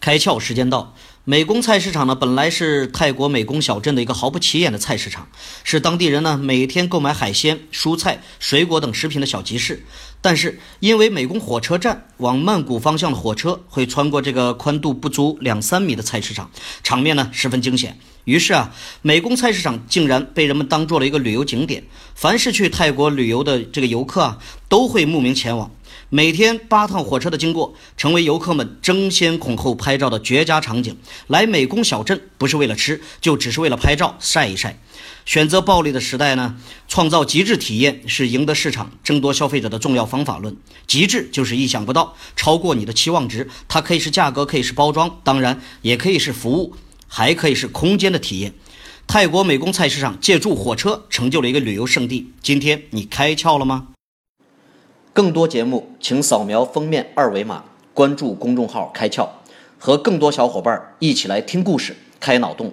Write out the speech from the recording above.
开窍时间到，美工菜市场呢，本来是泰国美工小镇的一个毫不起眼的菜市场，是当地人呢每天购买海鲜、蔬菜、水果等食品的小集市。但是因为美工火车站往曼谷方向的火车会穿过这个宽度不足两三米的菜市场，场面呢十分惊险。于是啊，美工菜市场竟然被人们当做了一个旅游景点，凡是去泰国旅游的这个游客啊，都会慕名前往。每天八趟火车的经过，成为游客们争先恐后拍照的绝佳场景。来美工小镇不是为了吃，就只是为了拍照晒一晒。选择暴利的时代呢，创造极致体验是赢得市场、争夺消费者的重要方法论。极致就是意想不到，超过你的期望值。它可以是价格，可以是包装，当然也可以是服务，还可以是空间的体验。泰国美工菜市场借助火车成就了一个旅游胜地。今天你开窍了吗？更多节目，请扫描封面二维码，关注公众号“开窍”，和更多小伙伴一起来听故事、开脑洞。